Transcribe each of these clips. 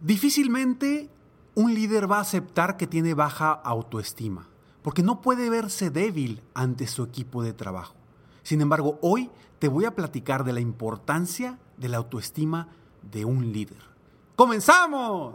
Difícilmente un líder va a aceptar que tiene baja autoestima, porque no puede verse débil ante su equipo de trabajo. Sin embargo, hoy te voy a platicar de la importancia de la autoestima de un líder. ¡Comenzamos!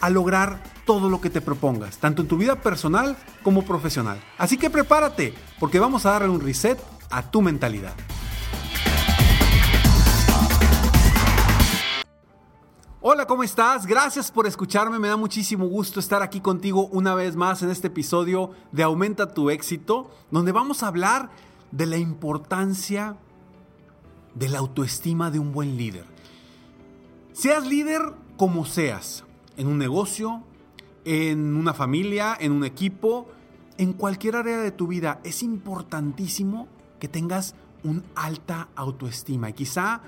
a lograr todo lo que te propongas, tanto en tu vida personal como profesional. Así que prepárate, porque vamos a darle un reset a tu mentalidad. Hola, ¿cómo estás? Gracias por escucharme. Me da muchísimo gusto estar aquí contigo una vez más en este episodio de Aumenta tu éxito, donde vamos a hablar de la importancia de la autoestima de un buen líder. Seas líder como seas, en un negocio, en una familia, en un equipo, en cualquier área de tu vida, es importantísimo que tengas una alta autoestima. Y quizá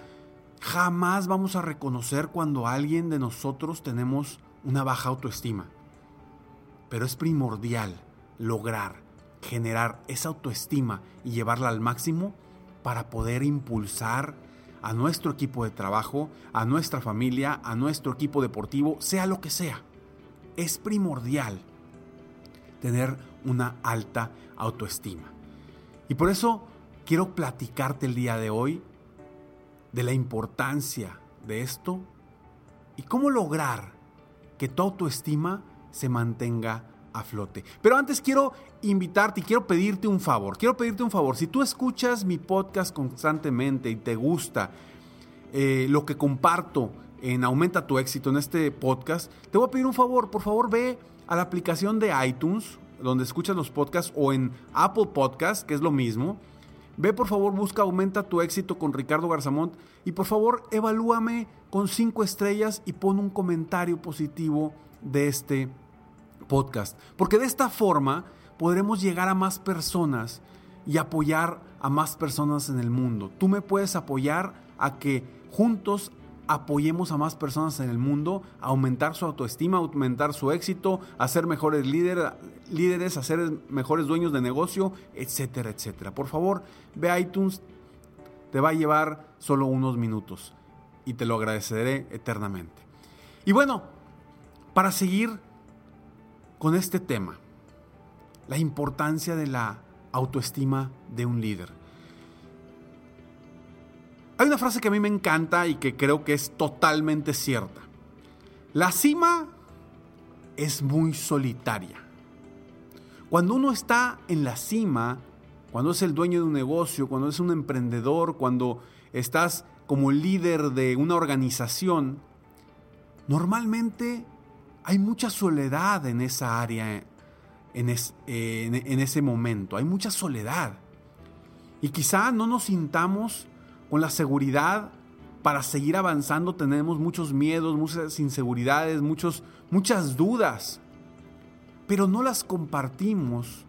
jamás vamos a reconocer cuando alguien de nosotros tenemos una baja autoestima. Pero es primordial lograr generar esa autoestima y llevarla al máximo para poder impulsar a nuestro equipo de trabajo, a nuestra familia, a nuestro equipo deportivo, sea lo que sea es primordial tener una alta autoestima. Y por eso quiero platicarte el día de hoy de la importancia de esto y cómo lograr que tu autoestima se mantenga a flote. Pero antes quiero invitarte y quiero pedirte un favor. Quiero pedirte un favor. Si tú escuchas mi podcast constantemente y te gusta eh, lo que comparto en Aumenta tu éxito, en este podcast, te voy a pedir un favor. Por favor, ve a la aplicación de iTunes, donde escuchas los podcasts, o en Apple Podcast, que es lo mismo. Ve, por favor, busca Aumenta tu éxito con Ricardo Garzamont y por favor, evalúame con cinco estrellas y pon un comentario positivo de este podcast. Porque de esta forma podremos llegar a más personas y apoyar a más personas en el mundo. Tú me puedes apoyar a que juntos apoyemos a más personas en el mundo a aumentar su autoestima, aumentar su éxito, a ser mejores líderes, a ser mejores dueños de negocio, etcétera, etcétera. Por favor, ve a iTunes, te va a llevar solo unos minutos y te lo agradeceré eternamente. Y bueno, para seguir con este tema, la importancia de la autoestima de un líder. Hay una frase que a mí me encanta y que creo que es totalmente cierta. La cima es muy solitaria. Cuando uno está en la cima, cuando es el dueño de un negocio, cuando es un emprendedor, cuando estás como líder de una organización, normalmente hay mucha soledad en esa área, en, ese momento. Hay mucha soledad. Y quizá no nos sintamos con la seguridad para seguir avanzando tenemos muchos miedos, muchas inseguridades, muchos, muchas dudas, pero no las compartimos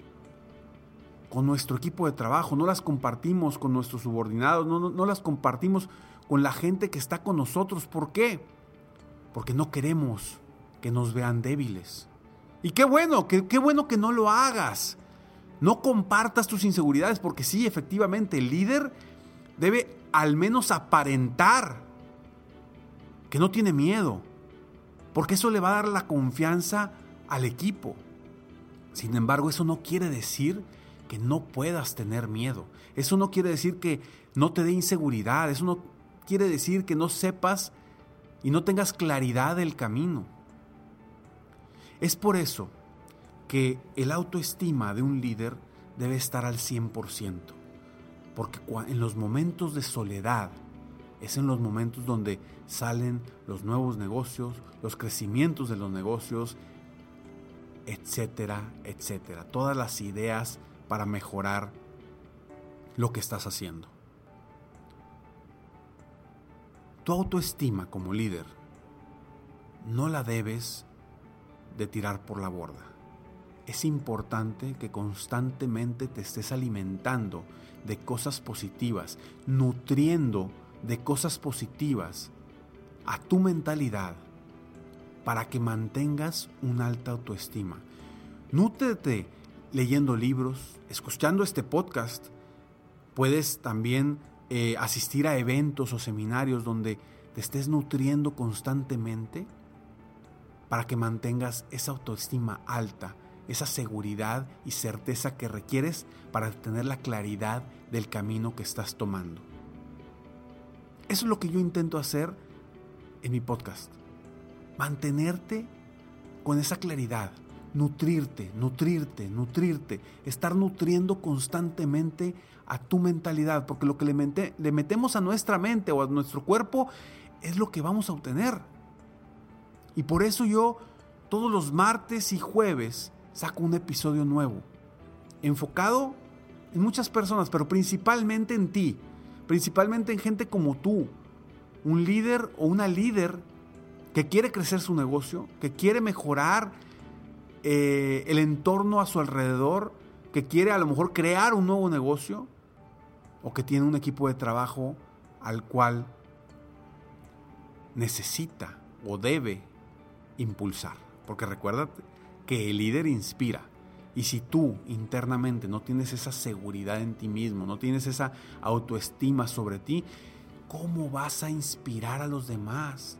con nuestro equipo de trabajo, no las compartimos con nuestros subordinados, no, no, las compartimos con la gente que está con nosotros. ¿Por qué? Porque no queremos que nos vean débiles. Y qué bueno, qué, qué bueno que no lo hagas. No compartas tus inseguridades, porque sí, efectivamente, el líder debe al menos aparentar que no tiene miedo, porque eso le va a dar la confianza al equipo. Sin embargo, eso no quiere decir que no puedas tener miedo. Eso no quiere decir que no te dé inseguridad. Eso no quiere decir que no sepas y no tengas claridad del camino. Es por eso que el autoestima de un líder debe estar al 100%, porque en los momentos de soledad es en los momentos donde salen los nuevos negocios, los crecimientos de los negocios, etcétera, etcétera. Todas las ideas para mejorar lo que estás haciendo. Tu autoestima como líder no la debes de tirar por la borda es importante que constantemente te estés alimentando de cosas positivas, nutriendo de cosas positivas a tu mentalidad para que mantengas una alta autoestima. Nútrete leyendo libros, escuchando este podcast. Puedes también eh, asistir a eventos o seminarios donde te estés nutriendo constantemente para que mantengas esa autoestima alta esa seguridad y certeza que requieres para tener la claridad del camino que estás tomando. Eso es lo que yo intento hacer en mi podcast. Mantenerte con esa claridad, nutrirte, nutrirte, nutrirte, estar nutriendo constantemente a tu mentalidad, porque lo que le, le metemos a nuestra mente o a nuestro cuerpo es lo que vamos a obtener. Y por eso yo todos los martes y jueves saco un episodio nuevo, enfocado en muchas personas, pero principalmente en ti, principalmente en gente como tú, un líder o una líder que quiere crecer su negocio, que quiere mejorar eh, el entorno a su alrededor, que quiere a lo mejor crear un nuevo negocio o que tiene un equipo de trabajo al cual necesita o debe impulsar. Porque recuérdate, que el líder inspira. Y si tú internamente no tienes esa seguridad en ti mismo, no tienes esa autoestima sobre ti, ¿cómo vas a inspirar a los demás?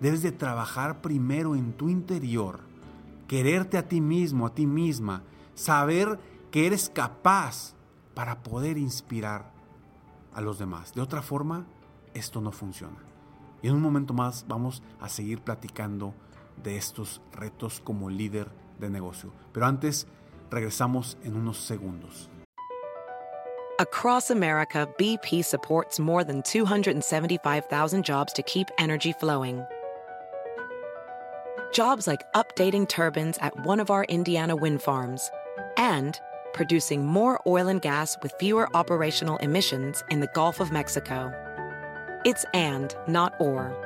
Debes de trabajar primero en tu interior, quererte a ti mismo, a ti misma, saber que eres capaz para poder inspirar a los demás. De otra forma, esto no funciona. Y en un momento más vamos a seguir platicando de estos retos como líder de negocio. Pero antes, regresamos en unos segundos. Across America, BP supports more than 275,000 jobs to keep energy flowing. Jobs like updating turbines at one of our Indiana wind farms and producing more oil and gas with fewer operational emissions in the Gulf of Mexico. It's and, not or.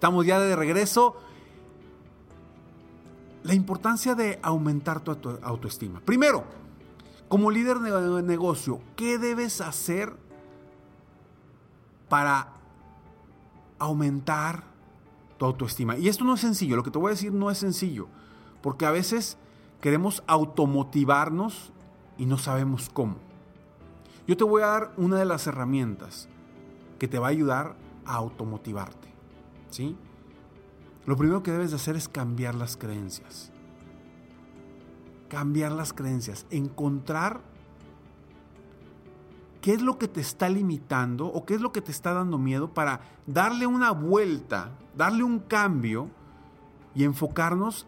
Estamos ya de regreso. La importancia de aumentar tu autoestima. Primero, como líder de negocio, ¿qué debes hacer para aumentar tu autoestima? Y esto no es sencillo, lo que te voy a decir no es sencillo, porque a veces queremos automotivarnos y no sabemos cómo. Yo te voy a dar una de las herramientas que te va a ayudar a automotivarte. ¿Sí? Lo primero que debes de hacer es cambiar las creencias. Cambiar las creencias, encontrar qué es lo que te está limitando o qué es lo que te está dando miedo para darle una vuelta, darle un cambio y enfocarnos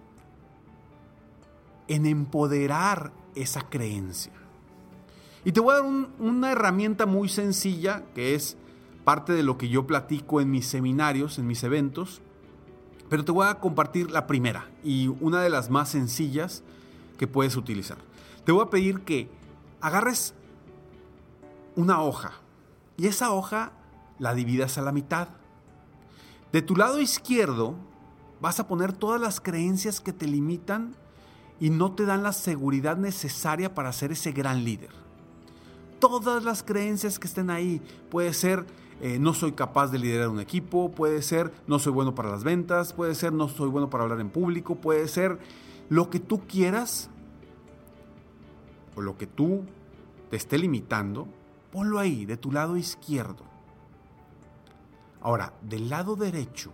en empoderar esa creencia. Y te voy a dar una herramienta muy sencilla que es parte de lo que yo platico en mis seminarios, en mis eventos, pero te voy a compartir la primera y una de las más sencillas que puedes utilizar. Te voy a pedir que agarres una hoja y esa hoja la dividas a la mitad. De tu lado izquierdo vas a poner todas las creencias que te limitan y no te dan la seguridad necesaria para ser ese gran líder. Todas las creencias que estén ahí, puede ser eh, no soy capaz de liderar un equipo, puede ser no soy bueno para las ventas, puede ser no soy bueno para hablar en público, puede ser lo que tú quieras o lo que tú te esté limitando, ponlo ahí, de tu lado izquierdo. Ahora, del lado derecho,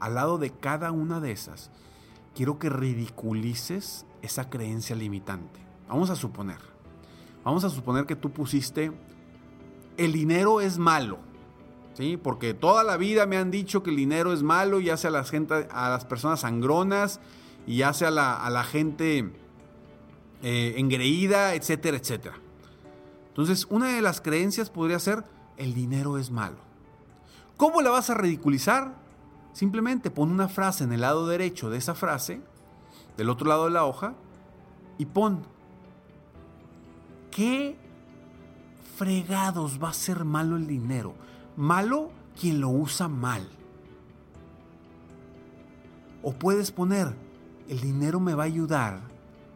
al lado de cada una de esas, quiero que ridiculices esa creencia limitante. Vamos a suponer, vamos a suponer que tú pusiste, el dinero es malo. ¿Sí? Porque toda la vida me han dicho que el dinero es malo y hace a, la gente, a las personas sangronas y hace a la, gente eh, engreída, etcétera, etcétera. Entonces, una de las creencias podría ser, el dinero es malo. ¿Cómo la vas a ridiculizar? Simplemente pon una frase en el lado derecho de esa frase, del otro lado de la hoja, y pon, ¿qué fregados va a ser malo el dinero? Malo quien lo usa mal. O puedes poner, el dinero me va a ayudar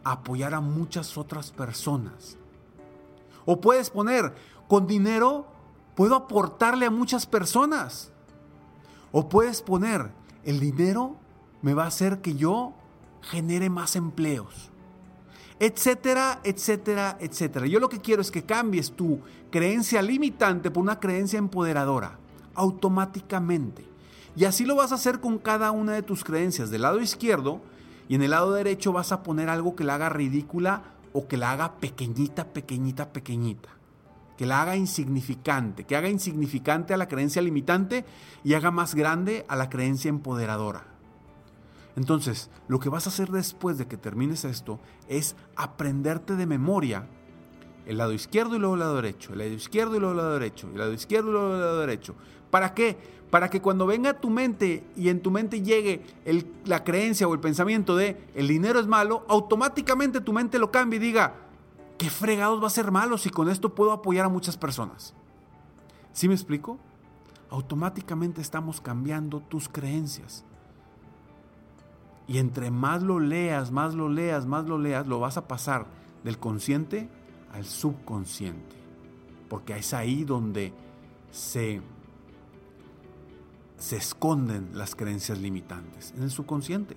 a apoyar a muchas otras personas. O puedes poner, con dinero puedo aportarle a muchas personas. O puedes poner, el dinero me va a hacer que yo genere más empleos etcétera, etcétera, etcétera. Yo lo que quiero es que cambies tu creencia limitante por una creencia empoderadora, automáticamente. Y así lo vas a hacer con cada una de tus creencias. Del lado izquierdo y en el lado derecho vas a poner algo que la haga ridícula o que la haga pequeñita, pequeñita, pequeñita. Que la haga insignificante, que haga insignificante a la creencia limitante y haga más grande a la creencia empoderadora. Entonces, lo que vas a hacer después de que termines esto es aprenderte de memoria el lado izquierdo y luego el lado derecho, el lado izquierdo y luego el lado derecho, el lado izquierdo y luego el lado derecho. ¿Para qué? Para que cuando venga a tu mente y en tu mente llegue la creencia o el pensamiento de el dinero es malo, automáticamente tu mente lo cambie y diga, ¿qué fregados va a ser malo si con esto puedo apoyar a muchas personas? ¿Sí me explico? Automáticamente estamos cambiando tus creencias. Y entre más lo leas, más lo leas, más lo leas, lo vas a pasar del consciente al subconsciente. Porque es ahí donde se, se esconden las creencias limitantes, en el subconsciente.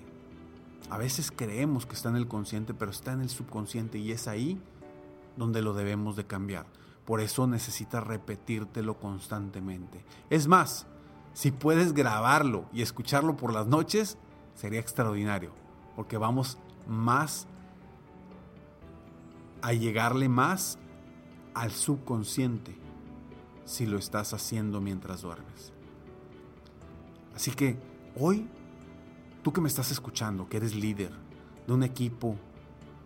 A veces creemos que está en el consciente, pero está en el subconsciente y es ahí donde lo debemos de cambiar. Por eso necesitas repetírtelo constantemente. Es más, si puedes grabarlo y escucharlo por las noches, sería extraordinario, porque vamos más a llegarle más al subconsciente si lo estás haciendo mientras duermes. Así que hoy Tú que me estás escuchando, que eres líder de un equipo,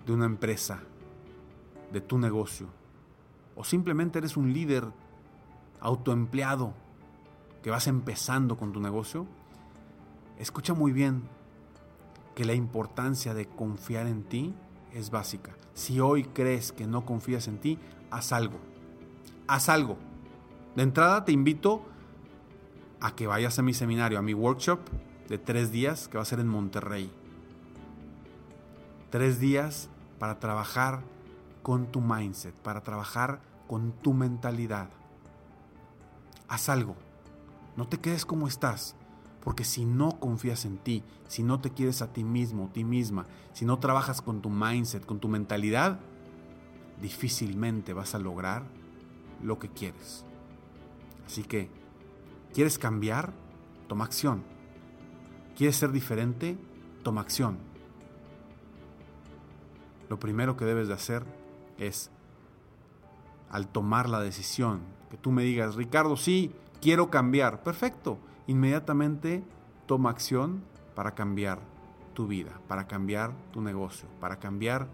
de una empresa, de tu negocio, o simplemente eres un líder autoempleado que vas empezando con tu negocio, escucha muy bien que la importancia de confiar en ti es básica. Si hoy crees que no confías en ti, haz algo. Haz algo. De entrada te invito a que vayas a mi seminario, a mi workshop de tres días que va a ser en Monterrey. Tres días para trabajar con tu mindset, para trabajar con tu mentalidad. Haz algo. No te quedes como estás. Porque si no confías en ti, si no te quieres a ti mismo, ti misma, si no trabajas con tu mindset, con tu mentalidad, difícilmente vas a lograr lo que quieres. Así que, ¿quieres cambiar? Toma acción. ¿Quieres ser diferente? Toma acción. Lo primero que debes de hacer es, al tomar la decisión, que tú me digas, Ricardo, sí, quiero cambiar. Perfecto inmediatamente toma acción para cambiar tu vida, para cambiar tu negocio, para cambiar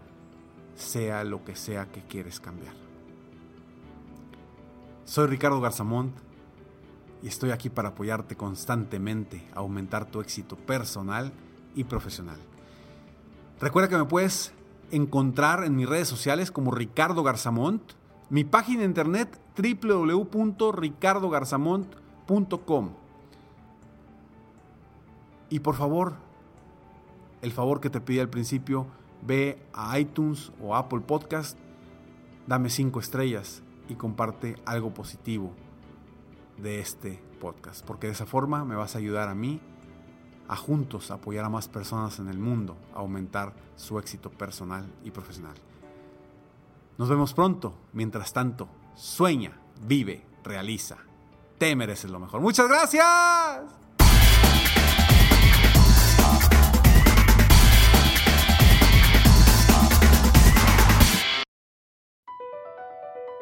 sea lo que sea que quieres cambiar. Soy Ricardo Garzamont y estoy aquí para apoyarte constantemente a aumentar tu éxito personal y profesional. Recuerda que me puedes encontrar en mis redes sociales como Ricardo Garzamont, mi página de internet www.ricardogarzamont.com y por favor, el favor que te pedí al principio, ve a iTunes o Apple Podcast, dame cinco estrellas y comparte algo positivo de este podcast, porque de esa forma me vas a ayudar a mí a juntos apoyar a más personas en el mundo, a aumentar su éxito personal y profesional. Nos vemos pronto. Mientras tanto, sueña, vive, realiza. Te mereces lo mejor. Muchas gracias.